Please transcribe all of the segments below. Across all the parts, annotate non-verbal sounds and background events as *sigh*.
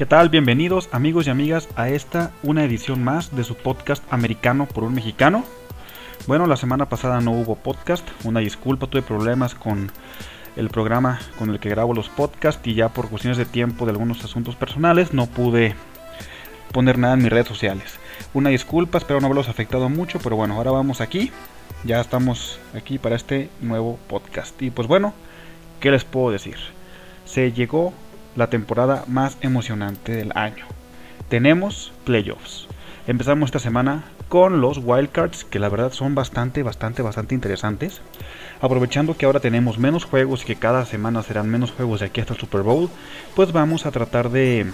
¿Qué tal? Bienvenidos amigos y amigas a esta una edición más de su podcast americano por un mexicano. Bueno, la semana pasada no hubo podcast, una disculpa, tuve problemas con el programa con el que grabo los podcasts y ya por cuestiones de tiempo de algunos asuntos personales no pude poner nada en mis redes sociales. Una disculpa, espero no haberlos afectado mucho, pero bueno, ahora vamos aquí. Ya estamos aquí para este nuevo podcast. Y pues bueno, ¿qué les puedo decir? Se llegó la temporada más emocionante del año. Tenemos playoffs. Empezamos esta semana con los wildcards, que la verdad son bastante, bastante, bastante interesantes. Aprovechando que ahora tenemos menos juegos y que cada semana serán menos juegos de aquí hasta el Super Bowl, pues vamos a tratar de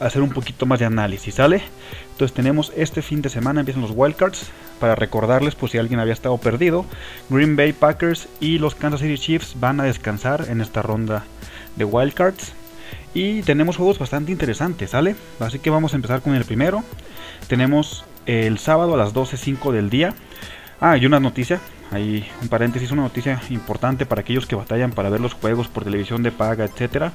hacer un poquito más de análisis, ¿sale? Entonces tenemos este fin de semana, empiezan los wildcards, para recordarles, pues si alguien había estado perdido, Green Bay Packers y los Kansas City Chiefs van a descansar en esta ronda de wildcards. Y tenemos juegos bastante interesantes, ¿sale? Así que vamos a empezar con el primero. Tenemos el sábado a las 12.05 del día. Ah, y una noticia, hay un paréntesis, una noticia importante para aquellos que batallan para ver los juegos por televisión de paga, etcétera.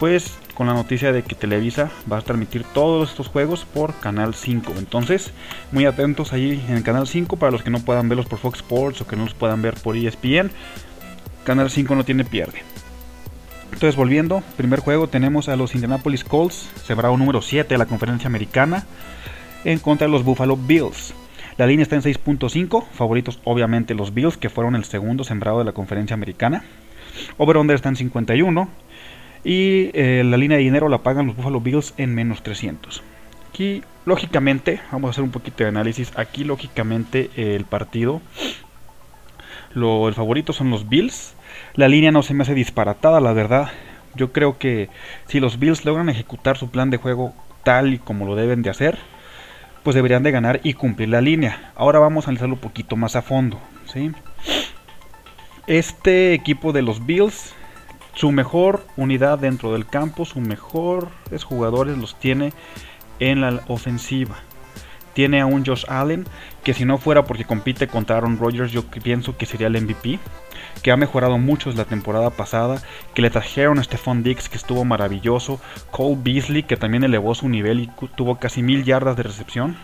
Pues con la noticia de que Televisa va a transmitir todos estos juegos por Canal 5. Entonces, muy atentos ahí en el Canal 5 para los que no puedan verlos por Fox Sports o que no los puedan ver por ESPN. Canal 5 no tiene pierde. Entonces, volviendo, primer juego tenemos a los Indianapolis Colts, sembrado número 7 de la conferencia americana, en contra de los Buffalo Bills. La línea está en 6.5, favoritos obviamente los Bills, que fueron el segundo sembrado de la conferencia americana. Over-under está en 51 y eh, la línea de dinero la pagan los Buffalo Bills en menos 300. Aquí, lógicamente, vamos a hacer un poquito de análisis. Aquí, lógicamente, el partido, lo, el favorito son los Bills. La línea no se me hace disparatada, la verdad. Yo creo que si los Bills logran ejecutar su plan de juego tal y como lo deben de hacer, pues deberían de ganar y cumplir la línea. Ahora vamos a analizarlo un poquito más a fondo. ¿sí? Este equipo de los Bills, su mejor unidad dentro del campo, sus mejores jugadores los tiene en la ofensiva. Tiene a un Josh Allen que si no fuera porque compite contra Aaron Rodgers yo pienso que sería el MVP que ha mejorado mucho la temporada pasada, que le trajeron a Stephon Dix que estuvo maravilloso, Cole Beasley que también elevó su nivel y tuvo casi mil yardas de recepción,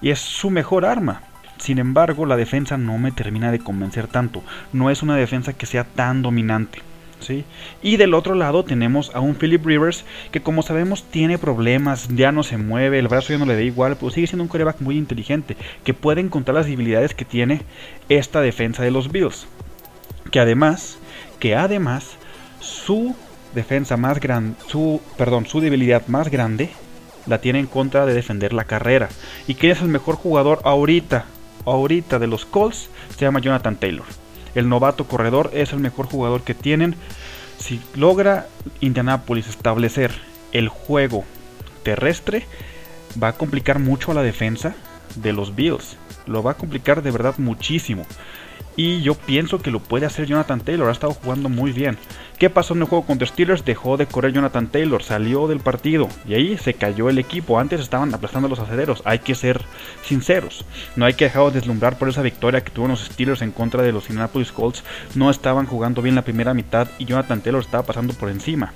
y es su mejor arma. Sin embargo, la defensa no me termina de convencer tanto, no es una defensa que sea tan dominante. ¿Sí? Y del otro lado tenemos a un Philip Rivers que como sabemos tiene problemas, ya no se mueve, el brazo ya no le da igual, pero sigue siendo un coreback muy inteligente, que puede encontrar las debilidades que tiene esta defensa de los Bills que además, que además su defensa más grande, su, perdón, su debilidad más grande la tiene en contra de defender la carrera. ¿Y quién es el mejor jugador ahorita? Ahorita de los Colts se llama Jonathan Taylor. El novato corredor es el mejor jugador que tienen. Si logra Indianapolis establecer el juego terrestre, va a complicar mucho a la defensa de los Bills. Lo va a complicar de verdad muchísimo. Y yo pienso que lo puede hacer Jonathan Taylor. Ha estado jugando muy bien. ¿Qué pasó en el juego contra Steelers? Dejó de correr Jonathan Taylor. Salió del partido. Y ahí se cayó el equipo. Antes estaban aplastando los acederos. Hay que ser sinceros. No hay que dejar de deslumbrar por esa victoria que tuvieron los Steelers en contra de los Indianapolis Colts. No estaban jugando bien la primera mitad. Y Jonathan Taylor estaba pasando por encima.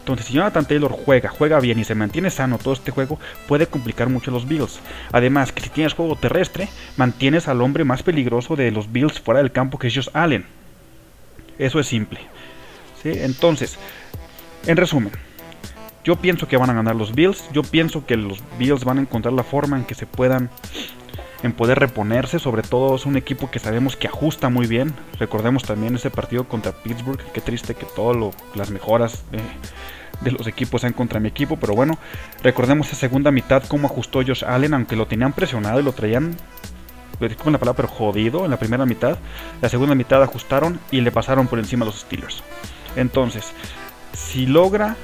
Entonces, si Jonathan Taylor juega, juega bien y se mantiene sano todo este juego, puede complicar mucho los Bills. Además, que si tienes juego terrestre, mantienes al hombre más peligroso de los Bills fuera del campo, que es Josh Allen. Eso es simple. Entonces, en resumen, yo pienso que van a ganar los Bills. Yo pienso que los Bills van a encontrar la forma en que se puedan en poder reponerse. Sobre todo es un equipo que sabemos que ajusta muy bien. Recordemos también ese partido contra Pittsburgh. Qué triste que todas las mejoras de los equipos sean contra mi equipo. Pero bueno, recordemos esa segunda mitad cómo ajustó Josh Allen. Aunque lo tenían presionado y lo traían con la palabra pero jodido en la primera mitad. La segunda mitad ajustaron y le pasaron por encima a los Steelers. Entonces, si logra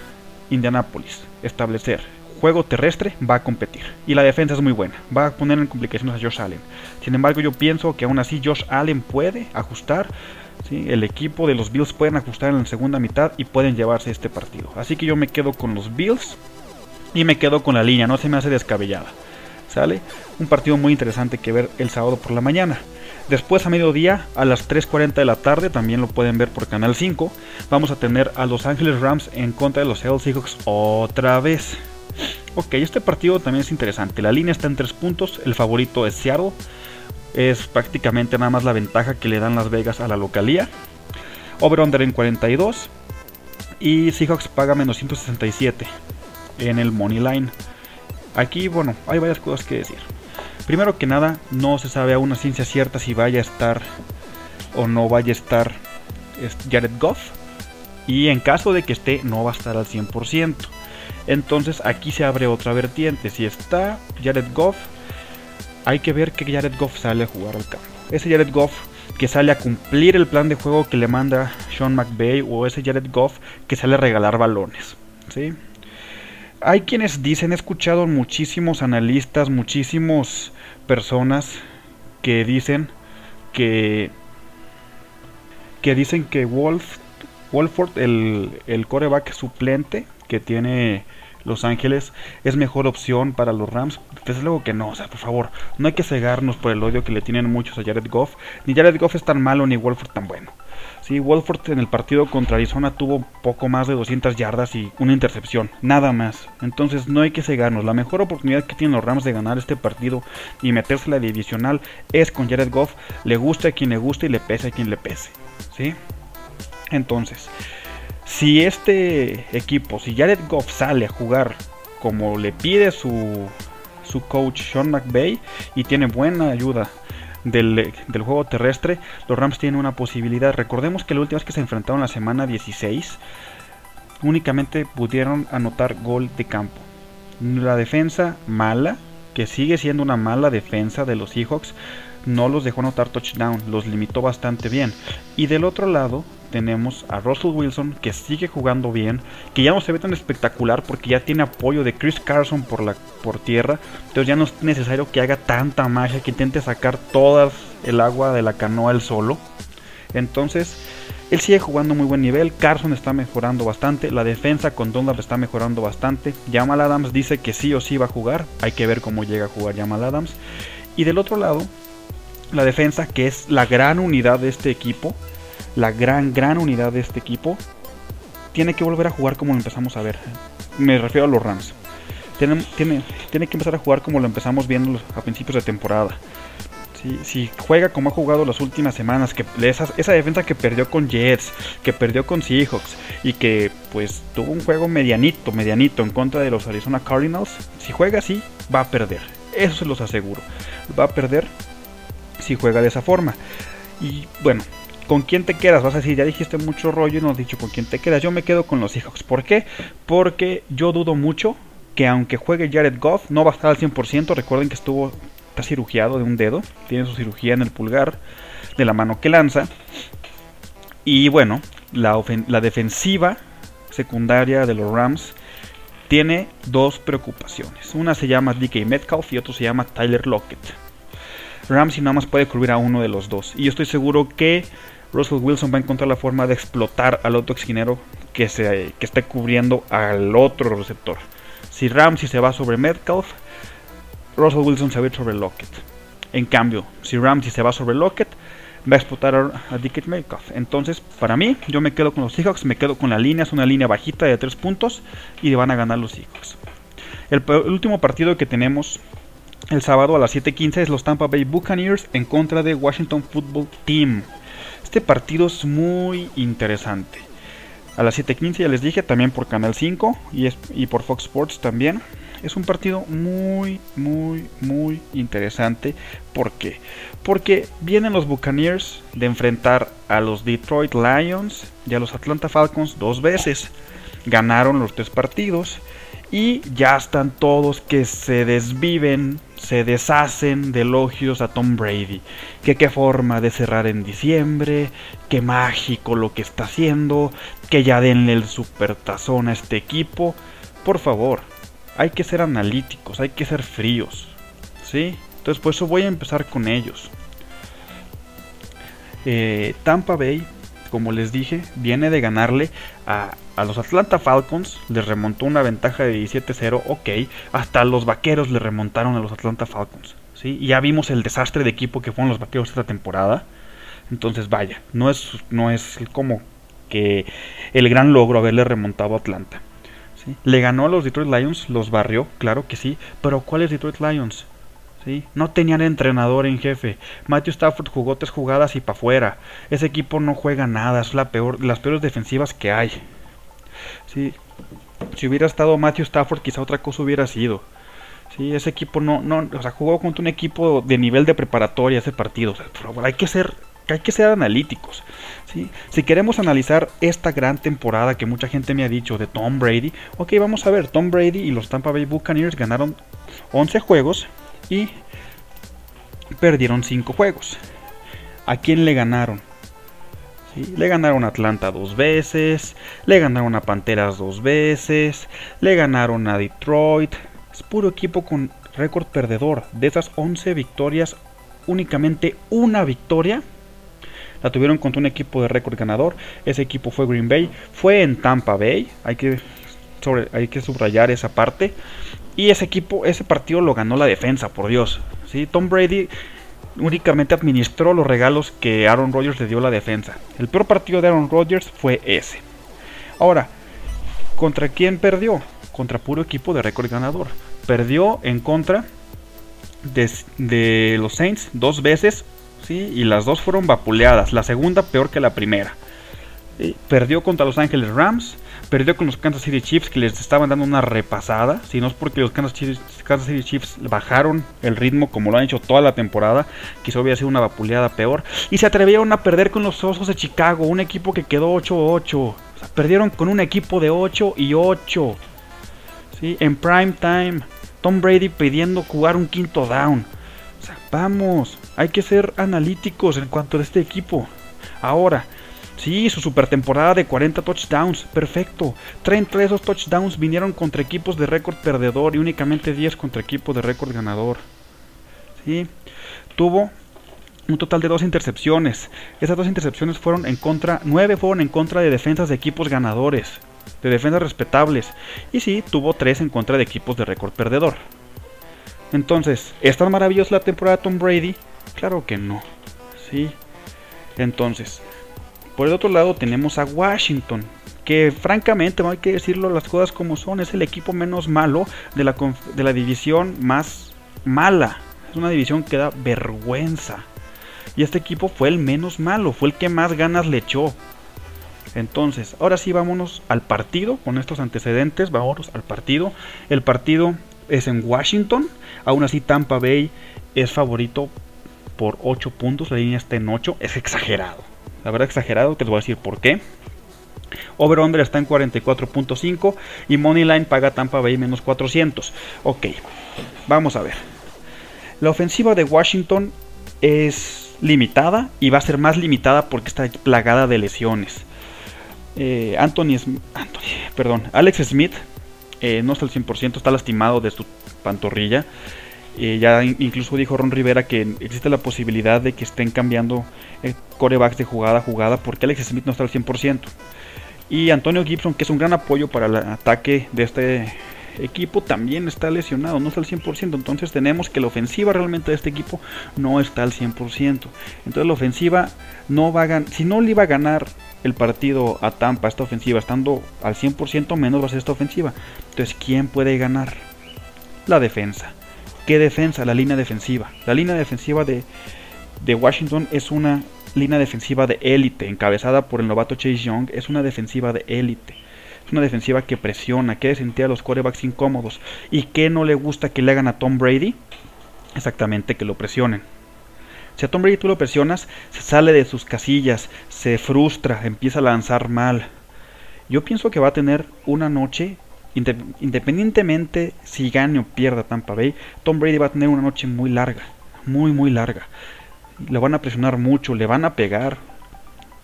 Indianapolis establecer juego terrestre va a competir. Y la defensa es muy buena. Va a poner en complicaciones a Josh Allen. Sin embargo, yo pienso que aún así Josh Allen puede ajustar. El equipo de los Bills pueden ajustar en la segunda mitad y pueden llevarse este partido. Así que yo me quedo con los Bills y me quedo con la línea. No se me hace descabellada. ¿Sale? Un partido muy interesante que ver el sábado por la mañana. Después a mediodía, a las 3.40 de la tarde, también lo pueden ver por Canal 5, vamos a tener a Los Ángeles Rams en contra de los Seattle Seahawks otra vez. Ok, este partido también es interesante. La línea está en 3 puntos, el favorito es Seattle. Es prácticamente nada más la ventaja que le dan Las Vegas a la localía. Over-under en 42. Y Seahawks paga menos 167 en el Money Line. Aquí, bueno, hay varias cosas que decir. Primero que nada, no se sabe a ciencia cierta si vaya a estar o no vaya a estar Jared Goff. Y en caso de que esté, no va a estar al 100%. Entonces aquí se abre otra vertiente. Si está Jared Goff, hay que ver que Jared Goff sale a jugar al campo. Ese Jared Goff que sale a cumplir el plan de juego que le manda Sean McVay o ese Jared Goff que sale a regalar balones. ¿sí? Hay quienes dicen, he escuchado muchísimos analistas, muchísimas personas que dicen que que dicen que Wolf, Wolford, el, el coreback suplente que tiene los Ángeles es mejor opción para los Rams. Desde luego que no, o sea, por favor, no hay que cegarnos por el odio que le tienen muchos a Jared Goff. Ni Jared Goff es tan malo ni Wolford tan bueno. Sí, Wolford en el partido contra Arizona tuvo poco más de 200 yardas y una intercepción, nada más. Entonces no hay que cegarnos. La mejor oportunidad que tienen los Rams de ganar este partido y meterse la divisional es con Jared Goff. Le guste a quien le guste y le pese a quien le pese. ¿Sí? Entonces, si este equipo, si Jared Goff sale a jugar como le pide su, su coach Sean McVay y tiene buena ayuda del, juego terrestre, los Rams tienen una posibilidad. Recordemos que la última vez que se enfrentaron la semana 16, únicamente pudieron anotar gol de campo. La defensa mala, que sigue siendo una mala defensa de los Seahawks, no los dejó anotar touchdown, los limitó bastante bien. Y del otro lado, tenemos a Russell Wilson que sigue jugando bien, que ya no se ve tan espectacular porque ya tiene apoyo de Chris Carson por la por tierra, entonces ya no es necesario que haga tanta magia que intente sacar toda el agua de la canoa él solo. Entonces, él sigue jugando muy buen nivel, Carson está mejorando bastante, la defensa con Dunlap está mejorando bastante. Jamal Adams dice que sí o sí va a jugar, hay que ver cómo llega a jugar Jamal Adams. Y del otro lado, la defensa, que es la gran unidad de este equipo, la gran, gran unidad de este equipo, tiene que volver a jugar como lo empezamos a ver. Me refiero a los Rams. Tiene, tiene, tiene que empezar a jugar como lo empezamos viendo a principios de temporada. Si juega como ha jugado las últimas semanas, que esa, esa defensa que perdió con Jets, que perdió con Seahawks y que pues tuvo un juego medianito, medianito en contra de los Arizona Cardinals, si juega así, va a perder. Eso se los aseguro. Va a perder si juega de esa forma. Y bueno, ¿Con quién te quedas? Vas a decir, ya dijiste mucho rollo y no has dicho con quién te quedas. Yo me quedo con los Seahawks. ¿Por qué? Porque yo dudo mucho que aunque juegue Jared Goff, no va a estar al 100%. Recuerden que estuvo, está cirugiado de un dedo. Tiene su cirugía en el pulgar de la mano que lanza. Y bueno, la, defensiva secundaria de los Rams tiene dos preocupaciones. Una se llama DK Metcalf y otro se llama Tyler Lockett. Ramsey nada más puede cubrir a uno de los dos. Y yo estoy seguro que Russell Wilson va a encontrar la forma de explotar al otro esquinero que, se, que esté cubriendo al otro receptor. Si Ramsey se va sobre Metcalf, Russell Wilson se va a ir sobre Lockett. En cambio, si Ramsey se va sobre Lockett, va a explotar a, Dickett Metcalf. Entonces, para mí, yo me quedo con los Seahawks, me quedo con la línea, es una línea bajita de 3 puntos y van a ganar los Seahawks. El, el último partido que tenemos el sábado a las 7:15 es los Tampa Bay Buccaneers en contra de Washington Football Team. Este partido es muy interesante. A las 7:15 ya les dije, también por Canal 5 y, y por Fox Sports también. Es un partido muy, muy, muy interesante. ¿Por qué? Porque vienen los Buccaneers de enfrentar a los Detroit Lions y a los Atlanta Falcons dos veces. Ganaron los tres partidos y ya están todos que se desviven, se deshacen de elogios a Tom Brady. Que qué forma de cerrar en diciembre, qué mágico lo que está haciendo, que ya denle el supertazón a este equipo. Por favor, hay que ser analíticos, hay que ser fríos. ¿Sí? Entonces por eso voy a empezar con ellos. Eh, Tampa Bay como les dije, viene de ganarle a, los Atlanta Falcons, les remontó una ventaja de 17-0, ok, hasta los Vaqueros le remontaron a los Atlanta Falcons. ¿sí? Y ya vimos el desastre de equipo que fueron los vaqueros esta temporada. Entonces, vaya, no es, no es como que el gran logro haberle remontado a Atlanta. Le ganó a los Detroit Lions, los barrió, claro que sí, pero ¿cuáles Detroit Lions? ¿Sí? No tenían entrenador en jefe. Matthew Stafford jugó tres jugadas y para afuera. Ese equipo no juega nada, es la peor, las peores defensivas que hay. Si hubiera estado Matthew Stafford, quizá otra cosa hubiera sido. Sí, ese equipo no, no, o sea, jugó contra un equipo de nivel de preparatoria ese partido. hay que ser, hay que ser analíticos. Si queremos analizar esta gran temporada que mucha gente me ha dicho de Tom Brady, ok, vamos a ver, Tom Brady y los Tampa Bay Buccaneers ganaron 11 juegos y perdieron 5 juegos. ¿A quién le ganaron? Le ganaron a Atlanta dos veces, le ganaron a Panteras dos veces, le ganaron a Detroit. Es puro equipo con récord perdedor. De esas 11 victorias, únicamente una victoria la tuvieron contra un equipo de récord ganador. Ese equipo fue Green Bay. Fue en Tampa Bay. Hay que, hay que subrayar esa parte. Y ese equipo, ese partido lo ganó la defensa, por Dios. ¿sí? Tom Brady únicamente administró los regalos que Aaron Rodgers le dio a la defensa. El peor partido de Aaron Rodgers fue ese. Ahora, ¿contra quién perdió? Contra puro equipo de récord ganador. Perdió en contra de, los Saints dos veces, ¿sí? y las dos fueron vapuleadas. La segunda peor que la primera. Perdió contra los Ángeles Rams, perdió con los Kansas City Chiefs que les estaban dando una repasada, si no es porque los Kansas City, Chiefs bajaron el ritmo como lo han hecho toda la temporada, quizá hubiera sido una vapuleada peor, y se atrevieron a perder con los Osos de Chicago, un equipo que quedó 8-8, perdieron con un equipo de 8 y 8, ¿sí? en prime time, Tom Brady pidiendo jugar un quinto down. vamos, hay que ser analíticos en cuanto a este equipo. Ahora, Sí, su super temporada de 40 touchdowns, perfecto. 30 de esos touchdowns vinieron contra equipos de récord perdedor y únicamente 10 contra equipos de récord ganador. Sí, tuvo un total de dos intercepciones. Esas dos intercepciones fueron en contra, 9 fueron en contra de defensas de equipos ganadores, de defensas respetables. Y sí, tuvo 3 en contra de equipos de récord perdedor. Entonces, ¿es maravillosa la temporada de Tom Brady? Claro que no. Sí. Entonces, por el otro lado tenemos a Washington, que francamente, hay que decirlo las cosas como son, es el equipo menos malo de la, de la división más mala. Es una división que da vergüenza. Y este equipo fue el menos malo, fue el que más ganas le echó. Entonces, ahora sí vámonos al partido, con estos antecedentes, vámonos al partido. El partido es en Washington, aún así Tampa Bay es favorito por 8 puntos, la línea está en 8, es exagerado la verdad exagerado, te les voy a decir por qué. Over-under está en 44.5 y Moneyline paga Tampa Bay menos 400. Ok, vamos a ver. La ofensiva de Washington es limitada y va a ser más limitada porque está plagada de lesiones. Eh, Anthony, Anthony, perdón, Alex Smith eh, no está al 100%, está lastimado de su pantorrilla. Eh, ya incluso dijo Ron Rivera que existe la posibilidad de que estén cambiando eh, corebacks de jugada a jugada porque Alex Smith no está al 100%. Y Antonio Gibson, que es un gran apoyo para el ataque de este equipo, también está lesionado, no está al 100%. Entonces tenemos que la ofensiva realmente de este equipo no está al 100%. Entonces la ofensiva no va a ganar, si no le iba a ganar el partido a Tampa, esta ofensiva, estando al 100% menos va a ser esta ofensiva. Entonces, ¿quién puede ganar? La defensa. ¿Qué defensa? La línea defensiva. La línea defensiva de, Washington es una línea defensiva de élite, encabezada por el novato Chase Young. Es una defensiva de élite. Es una defensiva que presiona, que sentir a los corebacks incómodos. ¿Y qué no le gusta que le hagan a Tom Brady? Exactamente, que lo presionen. Si a Tom Brady tú lo presionas, se sale de sus casillas, se frustra, empieza a lanzar mal. Yo pienso que va a tener una noche independientemente si gane o pierda Tampa Bay, Tom Brady va a tener una noche muy larga, muy muy larga. Le van a presionar mucho, le van a pegar.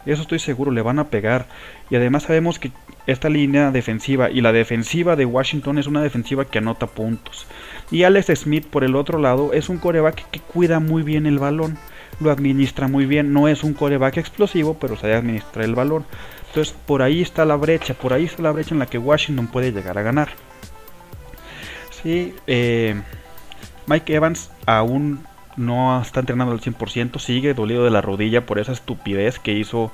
Eso estoy seguro, le van a pegar. Y además sabemos que esta línea defensiva y la defensiva de Washington es una defensiva que anota puntos. Y Alex Smith por el otro lado es un coreback que cuida muy bien el balón, lo administra muy bien. No es un coreback explosivo, pero sabe administrar el balón. Entonces por ahí está la brecha, por ahí está la brecha en la que Washington puede llegar a ganar. Sí, eh, Mike Evans aún no está entrenando al 100%, sigue dolido de la rodilla por esa estupidez que hizo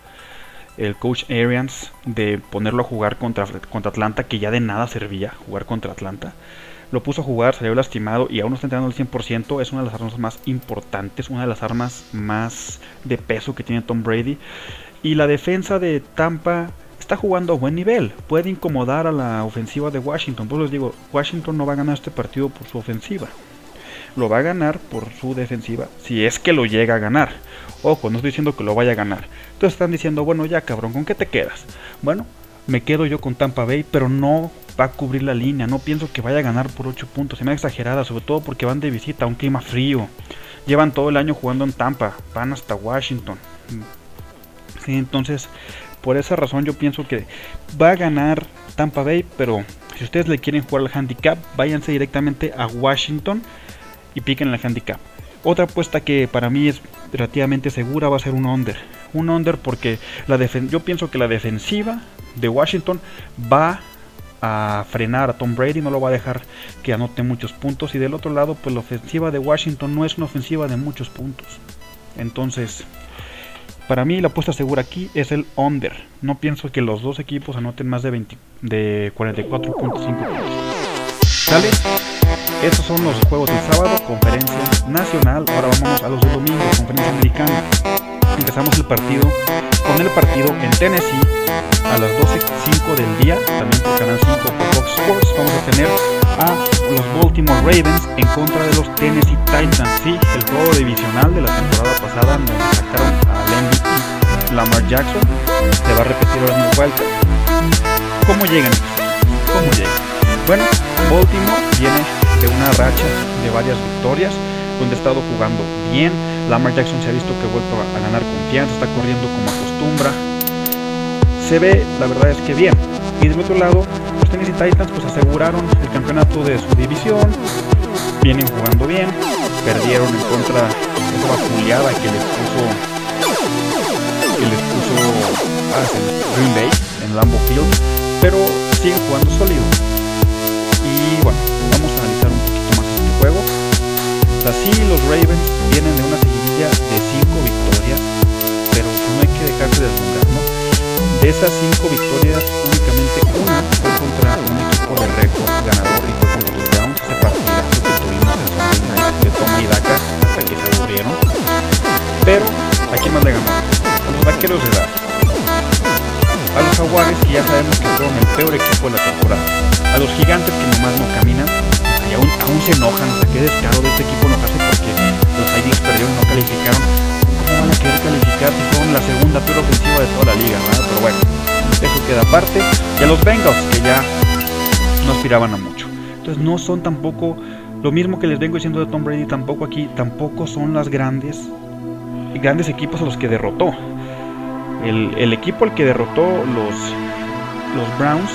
el coach Arians de ponerlo a jugar contra, contra Atlanta, que ya de nada servía jugar contra Atlanta. Lo puso a jugar, salió lastimado y aún no está entrenando al 100%. Es una de las armas más importantes, una de las armas más de peso que tiene Tom Brady. Y la defensa de Tampa está jugando a buen nivel. Puede incomodar a la ofensiva de Washington. Pues les digo, Washington no va a ganar este partido por su ofensiva. Lo va a ganar por su defensiva, si es que lo llega a ganar. Ojo, no estoy diciendo que lo vaya a ganar. Entonces están diciendo, bueno, ya cabrón, ¿con qué te quedas? Bueno, me quedo yo con Tampa Bay, pero no va a cubrir la línea. No pienso que vaya a ganar por 8 puntos. Se me ha exagerada, sobre todo porque van de visita a un clima frío. Llevan todo el año jugando en Tampa, van hasta Washington. Entonces, por esa razón yo pienso que va a ganar Tampa Bay, pero si ustedes le quieren jugar al handicap, váyanse directamente a Washington y piquen el handicap. Otra apuesta que para mí es relativamente segura va a ser un under. Un under porque la yo pienso que la defensiva de Washington va a frenar a Tom Brady, no lo va a dejar que anote muchos puntos. Y del otro lado, pues la ofensiva de Washington no es una ofensiva de muchos puntos. Entonces, para mí la apuesta segura aquí es el under. No pienso que los dos equipos anoten más de, 20, de 44.5 puntos. ¿Sale? Estos son los juegos del sábado, conferencia nacional. Ahora vamos a los del domingo, conferencia americana. Empezamos el partido con el partido en Tennessee a las 12.05 del día, también por Canal 5 por Fox Sports. Vamos a tener a los Baltimore Ravens en contra de los Tennessee Titans. Sí, el juego divisional de la temporada pasada donde sacaron MVP Lamar Jackson se va a repetir ahora mismo vuelta. ¿Cómo llegan? ¿Cómo llegan? Bueno, Baltimore viene de una racha de varias victorias, donde ha estado jugando bien. Lamar Jackson se ha visto que ha vuelto a, ganar confianza, está corriendo como acostumbra. Se ve, la verdad es que bien. Y del otro lado, los Tennessee Titans pues aseguraron el campeonato de su división, vienen jugando bien, perdieron en contra de esa vapuleada que les puso que les puso ah, Green Bay en Lambeau Field, pero siguen jugando sólido. Y bueno, vamos a analizar un poquito más este juego. Así los Ravens vienen de una seguidilla de 5 victorias, pero no hay que dejarse de deslumbrar, ¿no? De esas 5 victorias, únicamente una fue contra un equipo de récord ganador y fue contra los Browns, ese que tuvimos en de Tom y Daka hasta que se aburrieron. Pero, ¿a quién más le ganó? A los vaqueros de edad. A los jaguares que ya sabemos que fueron el peor equipo de la temporada. A los gigantes que nomás no caminan y aún, aún se enojan, o sea, qué descaro de este equipo enojarse porque los Eagles perdieron no calificaron. ¿Cómo van a querer calificar si son la segunda peor ofensiva de toda la liga? ¿verdad? Pero bueno, eso queda aparte. Y a los Bengals, que ya no aspiraban a mucho. Entonces no son tampoco, lo mismo que les vengo diciendo de Tom Brady, tampoco aquí, tampoco son las grandes, grandes equipos a los que derrotó. El, equipo al que derrotó los, los Browns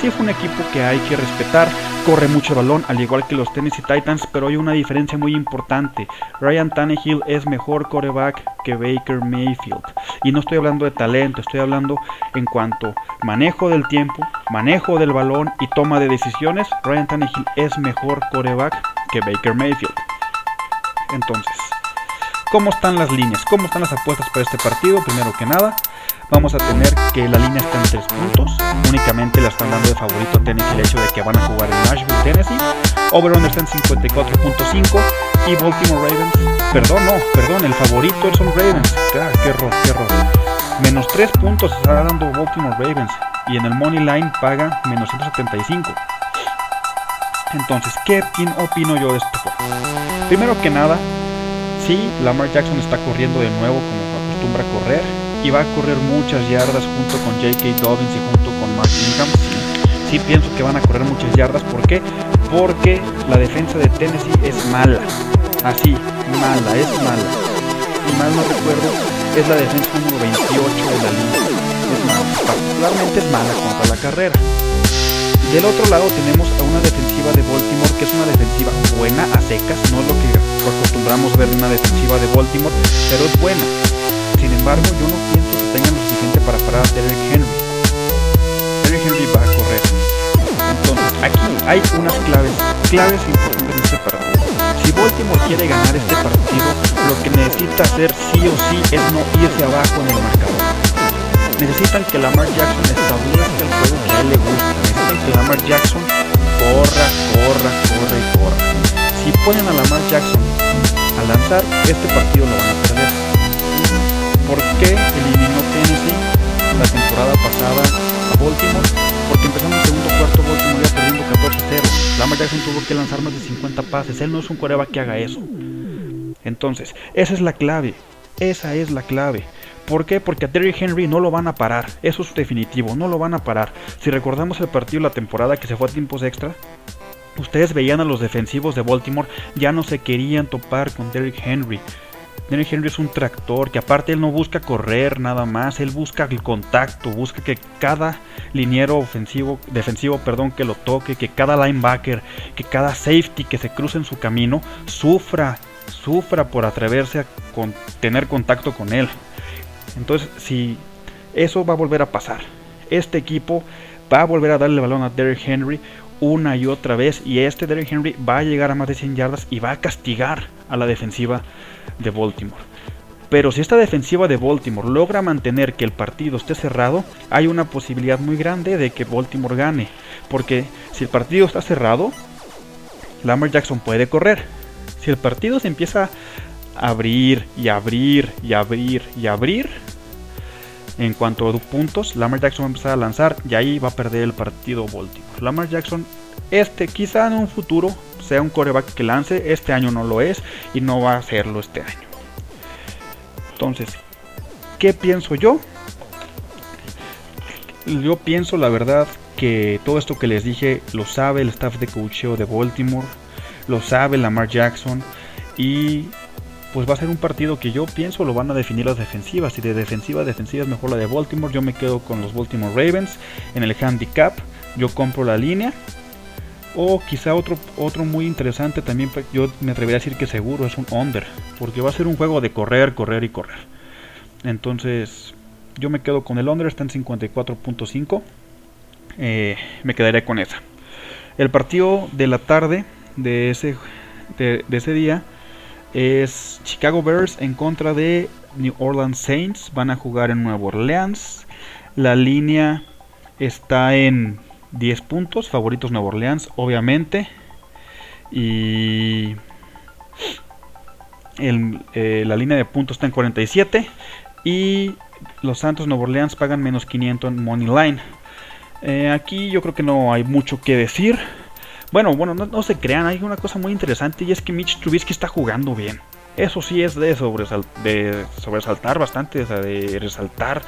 Sí fue un equipo que hay que respetar, corre mucho balón, al igual que los Tennessee Titans, pero hay una diferencia muy importante. Ryan Tannehill es mejor coreback que Baker Mayfield. Y no estoy hablando de talento, estoy hablando en cuanto manejo del tiempo, manejo del balón y toma de decisiones. Ryan Tannehill es mejor coreback que Baker Mayfield. Entonces, ¿cómo están las líneas? ¿Cómo están las apuestas para este partido? Primero que nada, vamos a tener que la línea está en 3 puntos. Únicamente la están dando de favorito a Tennessee el hecho de que van a jugar en Nashville, Tennessee. Over-under está en 54.5 y Baltimore Ravens. Perdón, no, perdón, el favorito son Ravens. Claro, qué error, qué error. Menos 3 puntos está dando Baltimore Ravens y en el Money Line paga menos 175. Entonces, ¿qué opino yo de esto? Primero que nada, sí, Lamar Jackson está corriendo de nuevo como acostumbra correr y va a correr muchas yardas junto con J.K. Dobbins y junto con Mark Ingham. Sí, pienso que van a correr muchas yardas. ¿Por qué? Porque la defensa de Tennessee es mala. Así, mala, es mala. Y mal no recuerdo, es la defensa número 28 de la liga. Es mala, particularmente es mala contra la carrera. Del otro lado tenemos a una defensiva de Baltimore que es una defensiva buena a secas, no es lo que acostumbramos ver de una defensiva de Baltimore, pero es buena. Sin embargo, yo no pienso que tengan lo suficiente para parar a Derrick Henry. Derrick Henry va a correr. Entonces, aquí hay unas claves, claves importantes en este partido. Si Baltimore quiere ganar este partido, lo que necesita hacer sí o sí es no irse abajo en el marcador. Necesitan que Lamar Jackson establezca el juego que a él le gusta. Necesitan que Lamar Jackson corra, corra, corra y corra. Si ponen a Lamar Jackson a lanzar, este partido lo van a perder. ¿Por qué eliminó Tennessee la temporada pasada a Baltimore? Porque empezando el segundo cuarto Baltimore ya perdiendo 14-0. Lamar Jackson tuvo que lanzar más de 50 pases. Él no es un coreback que haga eso. Entonces, esa es la clave. Esa es la clave. ¿Por qué? Porque a Terry Henry no lo van a parar. Eso es definitivo, no lo van a parar. Si recordamos el partido la temporada que se fue a tiempos extra, ustedes veían a los defensivos de Baltimore ya no se querían topar con Derrick Henry. Derrick Henry es un tractor que aparte él no busca correr nada más, él busca el contacto, busca que cada liniero ofensivo, defensivo, perdón, que lo toque, que cada linebacker, que cada safety que se cruce en su camino sufra, sufra por atreverse a tener contacto con él. Entonces, si eso va a volver a pasar, este equipo va a volver a darle el balón a Derrick Henry una y otra vez y este Derrick Henry va a llegar a más de 100 yardas y va a castigar a la defensiva de Baltimore. Pero si esta defensiva de Baltimore logra mantener que el partido esté cerrado, hay una posibilidad muy grande de que Baltimore gane. Porque si el partido está cerrado, Lamar Jackson puede correr. Si el partido se empieza abrir y abrir y abrir y abrir, en cuanto a puntos, Lamar Jackson va a empezar a lanzar y ahí va a perder el partido Baltimore. Lamar Jackson, este quizá en un futuro sea un coreback que lance, este año no lo es y no va a hacerlo este año. Entonces, ¿qué pienso yo? Yo pienso la verdad que todo esto que les dije lo sabe el staff de coacheo de Baltimore, lo sabe Lamar Jackson y pues va a ser un partido que yo pienso lo van a definir las defensivas. Si de defensiva a defensiva es mejor la de Baltimore, yo me quedo con los Baltimore Ravens. En el handicap, yo compro la línea. O quizá otro, otro muy interesante también, pues, yo me atrevería a decir que seguro es un under. Porque va a ser un juego de correr, correr y correr. Entonces, yo me quedo con el under, está en 54.5. Eh, me quedaré con esa. El partido de la tarde de ese, de ese día es Chicago Bears en contra de New Orleans Saints. Van a jugar en Nueva Orleans. La línea está en 10 puntos. Favoritos Nueva Orleans, obviamente. Y eh, la línea de puntos está en 47. Y los Santos Nueva Orleans pagan menos 500 en Money Line. Eh, aquí yo creo que no hay mucho que decir. Bueno, bueno, no, se crean, hay una cosa muy interesante y es que Mitch Trubisky está jugando bien. Eso sí es de, de sobresaltar bastante, o sea, de resaltar,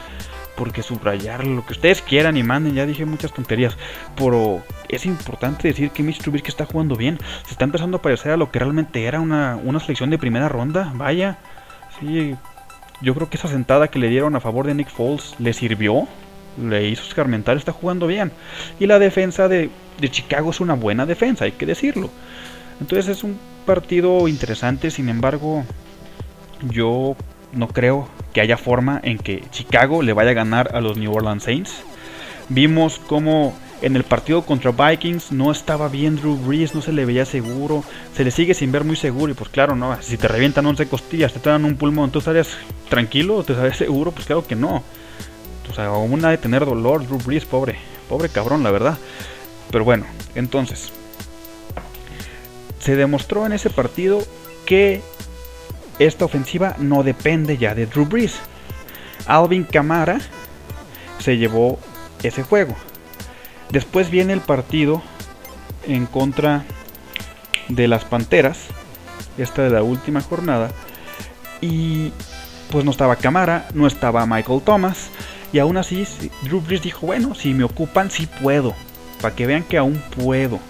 porque subrayar lo que ustedes quieran y manden, ya dije muchas tonterías, pero es importante decir que Mitch Trubisky está jugando bien, se está empezando a parecer a lo que realmente era una, una selección de primera ronda, vaya, sí, yo creo que esa sentada que le dieron a favor de Nick Foles le sirvió, le hizo escarmentar, está jugando bien. Y la defensa de, Chicago es una buena defensa, hay que decirlo. Entonces es un partido interesante, sin embargo, yo no creo que haya forma en que Chicago le vaya a ganar a los New Orleans Saints. Vimos como en el partido contra Vikings no estaba bien Drew Brees, no se le veía seguro, se le sigue sin ver muy seguro y pues claro, no, si te revientan 11 costillas, te dan un pulmón, ¿tú estarías tranquilo? ¿Te sabes seguro? Pues claro que no. O sea, una de tener dolor, Drew Brees, pobre, pobre cabrón, la verdad. Pero bueno, entonces, se demostró en ese partido que esta ofensiva no depende ya de Drew Brees. Alvin Kamara se llevó ese juego. Después viene el partido en contra de las Panteras, esta de la última jornada, y pues no estaba Camara, no estaba Michael Thomas, y aún así, Drew Brees dijo, bueno, si me ocupan, sí puedo. Para que vean que aún puedo.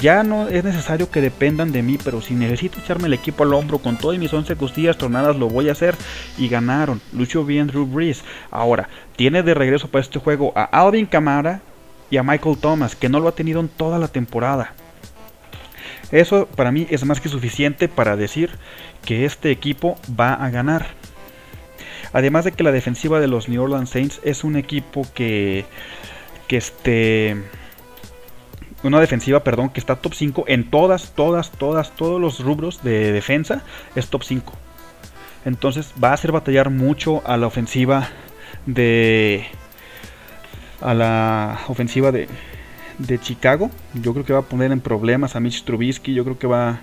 Ya no es necesario que dependan de mí, pero si necesito echarme el equipo al hombro con todas mis 11 costillas tornadas, lo voy a hacer. Y ganaron. Lucho bien Drew Brees. Ahora, tiene de regreso para este juego a Alvin Kamara y a Michael Thomas, que no lo ha tenido en toda la temporada. Eso para mí es más que suficiente para decir que este equipo va a ganar. Además de que la defensiva de los New Orleans Saints es un equipo que, que este una defensiva, perdón, que está top 5 en todas, todas, todas, todos los rubros de defensa, es top 5. Entonces va a hacer batallar mucho a la ofensiva de... A la ofensiva de, de Chicago. Yo creo que va a poner en problemas a Mitch Trubisky. Yo creo que va,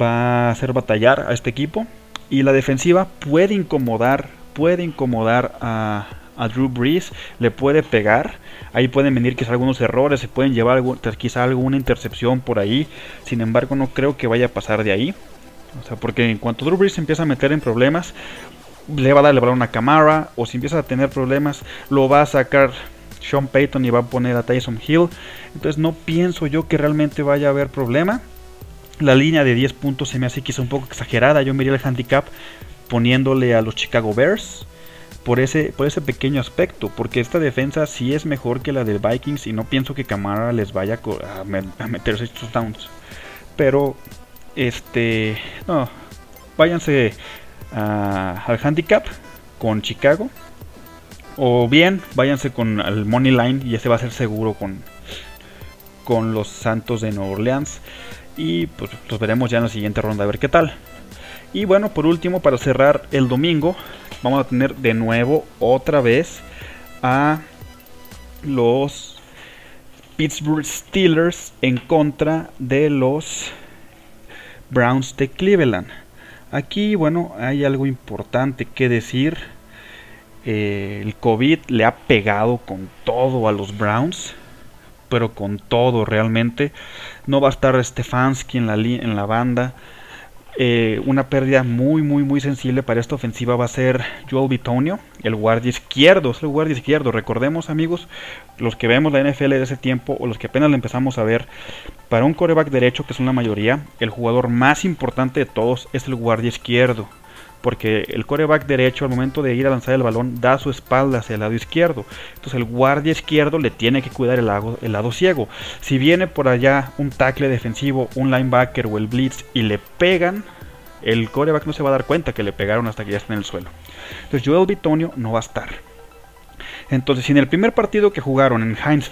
va a hacer batallar a este equipo. Y la defensiva puede incomodar, puede incomodar a, a Drew Brees, le puede pegar. Ahí pueden venir quizá algunos errores, se pueden llevar quizá alguna intercepción por ahí. Sin embargo, no creo que vaya a pasar de ahí. O sea, porque en cuanto Drew Brees se empieza a meter en problemas, le va a dar el balón a Camara. O si empieza a tener problemas, lo va a sacar Sean Payton y va a poner a Tyson Hill. Entonces no pienso yo que realmente vaya a haber problema. La línea de 10 puntos se me hace quizá un poco exagerada. Yo me el handicap poniéndole a los Chicago Bears por ese, por ese pequeño aspecto, porque esta defensa sí es mejor que la del Vikings y no pienso que Camara les vaya a, meterse estos downs. Pero, este, no, váyanse al handicap con Chicago. O bien, váyanse con el Money Line y ese va a ser seguro con, con los Santos de Nueva Orleans. Y pues los veremos ya en la siguiente ronda a ver qué tal. Y bueno, por último, para cerrar el domingo, vamos a tener de nuevo otra vez a los Pittsburgh Steelers en contra de los Browns de Cleveland. Aquí, bueno, hay algo importante que decir. Eh, el COVID le ha pegado con todo a los Browns, pero con todo realmente. No va a estar Stefanski en la, en la banda. Eh, una pérdida muy, muy, muy sensible para esta ofensiva va a ser Joel Bitonio, el guardia izquierdo. Es el guardia izquierdo. Recordemos, amigos, los que vemos la NFL de ese tiempo o los que apenas la empezamos a ver, para un coreback derecho, que es una mayoría, el jugador más importante de todos es el guardia izquierdo porque el coreback derecho al momento de ir a lanzar el balón da su espalda hacia el lado izquierdo. Entonces el guardia izquierdo le tiene que cuidar el lado, el lado ciego. Si viene por allá un tackle defensivo, un linebacker o el blitz y le pegan, el coreback no se va a dar cuenta que le pegaron hasta que ya está en el suelo. Entonces Joel Bitonio no va a estar. Entonces si en el primer partido que jugaron en Heinz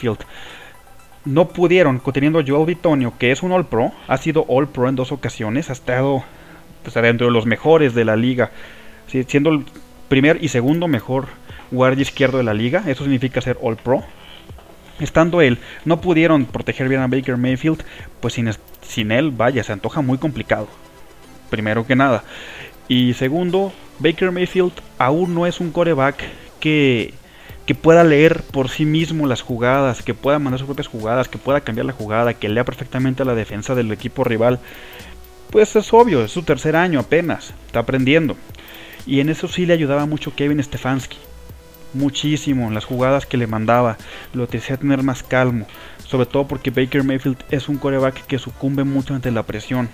no pudieron, teniendo a Joel Bitonio, que es un All Pro, ha sido All Pro en dos ocasiones, ha estado pues, dentro de los mejores de la liga, siendo el primer y segundo mejor guardia izquierdo de la liga, eso significa ser All Pro. Estando él, no pudieron proteger bien a Baker Mayfield, pues sin, sin él, vaya, se antoja muy complicado. Primero que nada. Y segundo, Baker Mayfield aún no es un coreback que, que pueda leer por sí mismo las jugadas, que pueda mandar sus propias jugadas, que pueda cambiar la jugada, que lea perfectamente la defensa del equipo rival. Pues es obvio, es su tercer año apenas, está aprendiendo. Y en eso sí le ayudaba mucho Kevin Stefanski. Muchísimo en las jugadas que le mandaba, lo hacía tener más calmo. Sobre todo porque Baker Mayfield es un coreback que sucumbe mucho ante la presión.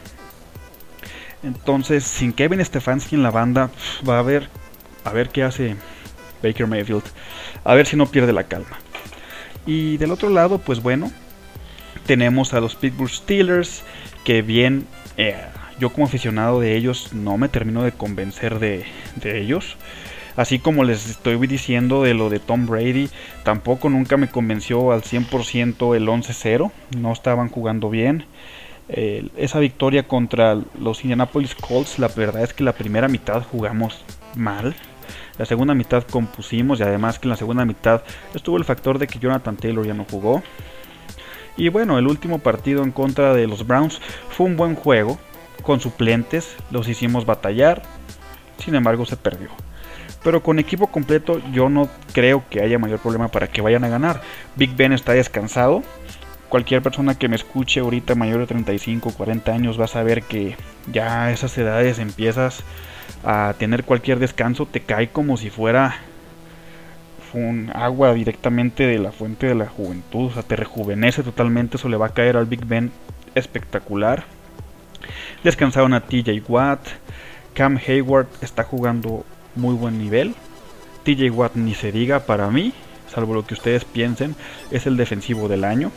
Entonces, sin Kevin Stefanski en la banda, va a ver, a ver qué hace Baker Mayfield. A ver si no pierde la calma. Y del otro lado, pues bueno, tenemos a los Pittsburgh Steelers que bien eh, yo como aficionado de ellos no me termino de convencer de, ellos. Así como les estoy diciendo de lo de Tom Brady, tampoco nunca me convenció al 100% el 11-0. No estaban jugando bien. esa victoria contra los Indianapolis Colts, la verdad es que la primera mitad jugamos mal. La segunda mitad compusimos y además que en la segunda mitad estuvo el factor de que Jonathan Taylor ya no jugó. Y bueno, el último partido en contra de los Browns fue un buen juego, con suplentes, los hicimos batallar, sin embargo se perdió. Pero con equipo completo yo no creo que haya mayor problema para que vayan a ganar. Big Ben está descansado. Cualquier persona que me escuche ahorita mayor de 35 o 40 años va a saber que ya a esas edades empiezas a tener cualquier descanso, te cae como si fuera un agua directamente de la fuente de la juventud, o sea, te rejuvenece totalmente, eso le va a caer al Big Ben espectacular. Descansaron a TJ Watt, Cam Hayward está jugando muy buen nivel. TJ Watt ni se diga para mí, salvo lo que ustedes piensen, es el defensivo del año.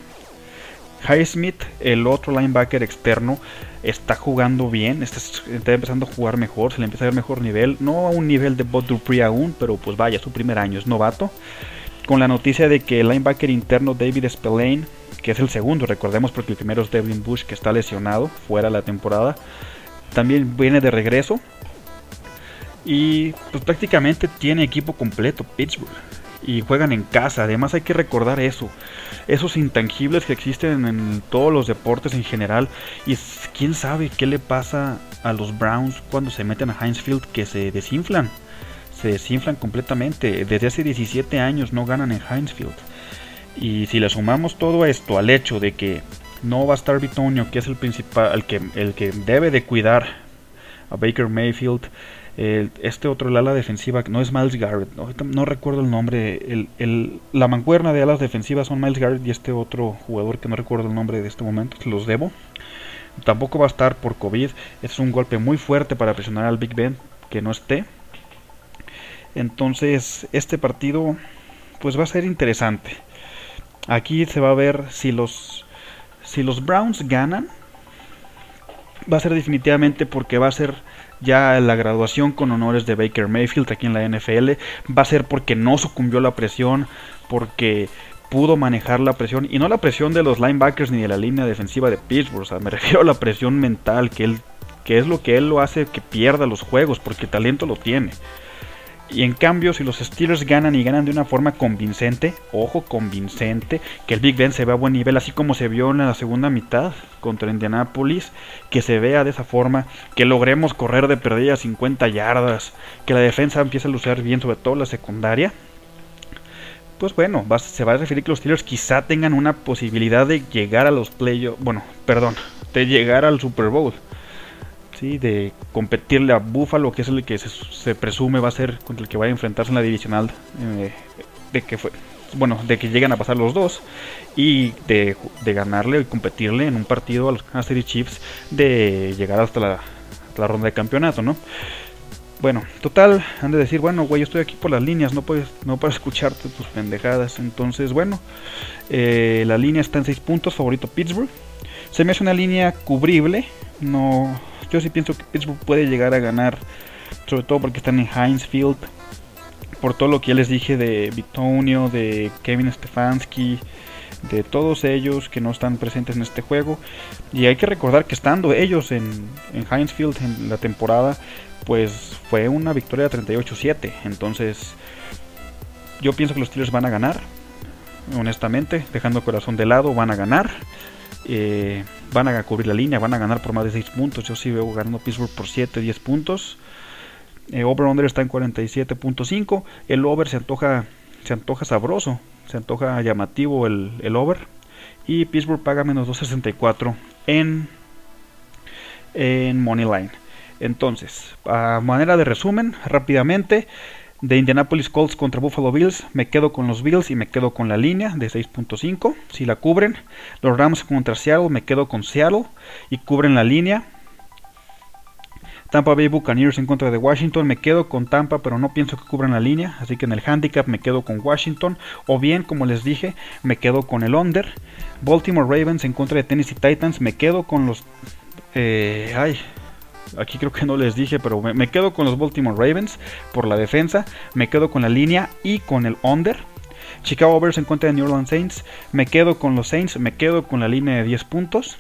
Highsmith, el otro linebacker externo, está jugando bien, está, empezando a jugar mejor, se le empieza a ver mejor nivel, no a un nivel de Bot Dupree aún, pero pues vaya, su primer año es novato. con la noticia de que el linebacker interno David Spillane, que es el segundo, recordemos porque el primero es Devin Bush que está lesionado fuera de la temporada, también viene de regreso. Y pues prácticamente tiene equipo completo Pittsburgh. Y juegan en casa. Además hay que recordar eso. Esos intangibles que existen en todos los deportes en general. Y quién sabe qué le pasa a los Browns cuando se meten a Heinz Field que se desinflan. Se desinflan completamente. Desde hace 17 años no ganan en Heinz Field. Y si le sumamos todo esto al hecho de que no va a estar Bitonio, que es el principal, el que, el que debe de cuidar a Baker Mayfield. Este otro, el ala defensiva, no es Miles Garrett, no, recuerdo el nombre. La mancuerna de alas defensivas son Miles Garrett y este otro jugador que no recuerdo el nombre de este momento, los debo. Tampoco va a estar por COVID. Es un golpe muy fuerte para presionar al Big Ben que no esté. Entonces, este partido pues va a ser interesante. Aquí se va a ver si los si los Browns ganan, va a ser definitivamente porque va a ser ya la graduación con honores de Baker Mayfield aquí en la NFL. Va a ser porque no sucumbió la presión, porque pudo manejar la presión y no la presión de los linebackers ni de la línea defensiva de Pittsburgh. Me *laughs* refiero a la presión mental que él que es lo que él lo hace que pierda los juegos porque talento lo tiene. Y en cambio, si los Steelers ganan y ganan de una forma convincente, ojo, convincente, que el Big Ben se vea a buen nivel, así como se vio en la segunda mitad contra Indianapolis, que se vea de esa forma, que logremos correr de perdida 50 yardas, que la defensa empiece a luchar bien, sobre todo la secundaria, pues bueno, se va a referir que los Steelers quizá tengan una posibilidad de llegar a los playoffs, bueno, perdón, de llegar al Super Bowl. De competirle a Buffalo, que es el que se, presume va a ser contra el que va a enfrentarse en la divisional, eh, de que fue, bueno, de que lleguen a pasar los dos y de, ganarle y competirle en un partido a los Kansas City Chiefs de llegar hasta la, ronda de campeonato, ¿no? Bueno, total, han de decir, bueno, güey, yo estoy aquí por las líneas, no puedes, no puedes escucharte tus pendejadas. Entonces, bueno, eh, la línea está en 6 puntos, favorito Pittsburgh. Se me hace una línea cubrible, no, yo sí pienso que Pittsburgh puede llegar a ganar, sobre todo porque están en Heinz Field, por todo lo que ya les dije de Bitonio, de Kevin Stefanski, de todos ellos que no están presentes en este juego. Y hay que recordar que estando ellos en, en Heinz Field en la temporada, pues fue una victoria de 38-7. Entonces, yo pienso que los Steelers van a ganar, honestamente, dejando corazón de lado, van a ganar. Eh, van a cubrir la línea, van a ganar por más de 6 puntos. Yo sí veo ganando Pittsburgh por 7, 10 puntos. Eh, over-under está en 47.5. El over se antoja, se antoja sabroso, se antoja llamativo el, el over. Y Pittsburgh paga menos 2.64 en, en Moneyline. Entonces, a manera de resumen, rápidamente, de Indianapolis Colts contra Buffalo Bills, me quedo con los Bills y me quedo con la línea de 6.5, si la cubren. Los Rams contra Seattle, me quedo con Seattle y cubren la línea. Tampa Bay Buccaneers en contra de Washington, me quedo con Tampa, pero no pienso que cubran la línea, así que en el handicap me quedo con Washington, o bien, como les dije, me quedo con el under. Baltimore Ravens en contra de Tennessee Titans, me quedo con los... Eh, ay, Aquí creo que no les dije, pero me, quedo con los Baltimore Ravens por la defensa. Me quedo con la línea y con el under. Chicago Bears en contra de New Orleans Saints. Me quedo con los Saints. Me quedo con la línea de 10 puntos.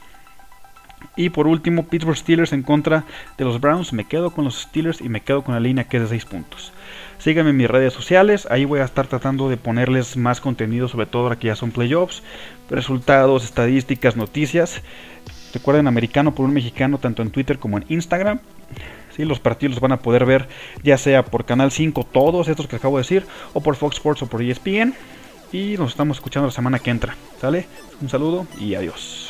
Y por último, Pittsburgh Steelers en contra de los Browns. Me quedo con los Steelers y me quedo con la línea que es de 6 puntos. Síganme en mis redes sociales, ahí voy a estar tratando de ponerles más contenido, sobre todo ahora que ya son playoffs, resultados, estadísticas, noticias. Recuerden, americano por un mexicano, tanto en Twitter como en Instagram. ¿Sí? Los partidos los van a poder ver ya sea por Canal 5, todos estos que acabo de decir, o por Fox Sports o por ESPN. Y nos estamos escuchando la semana que entra. ¿Sale? Un saludo y adiós.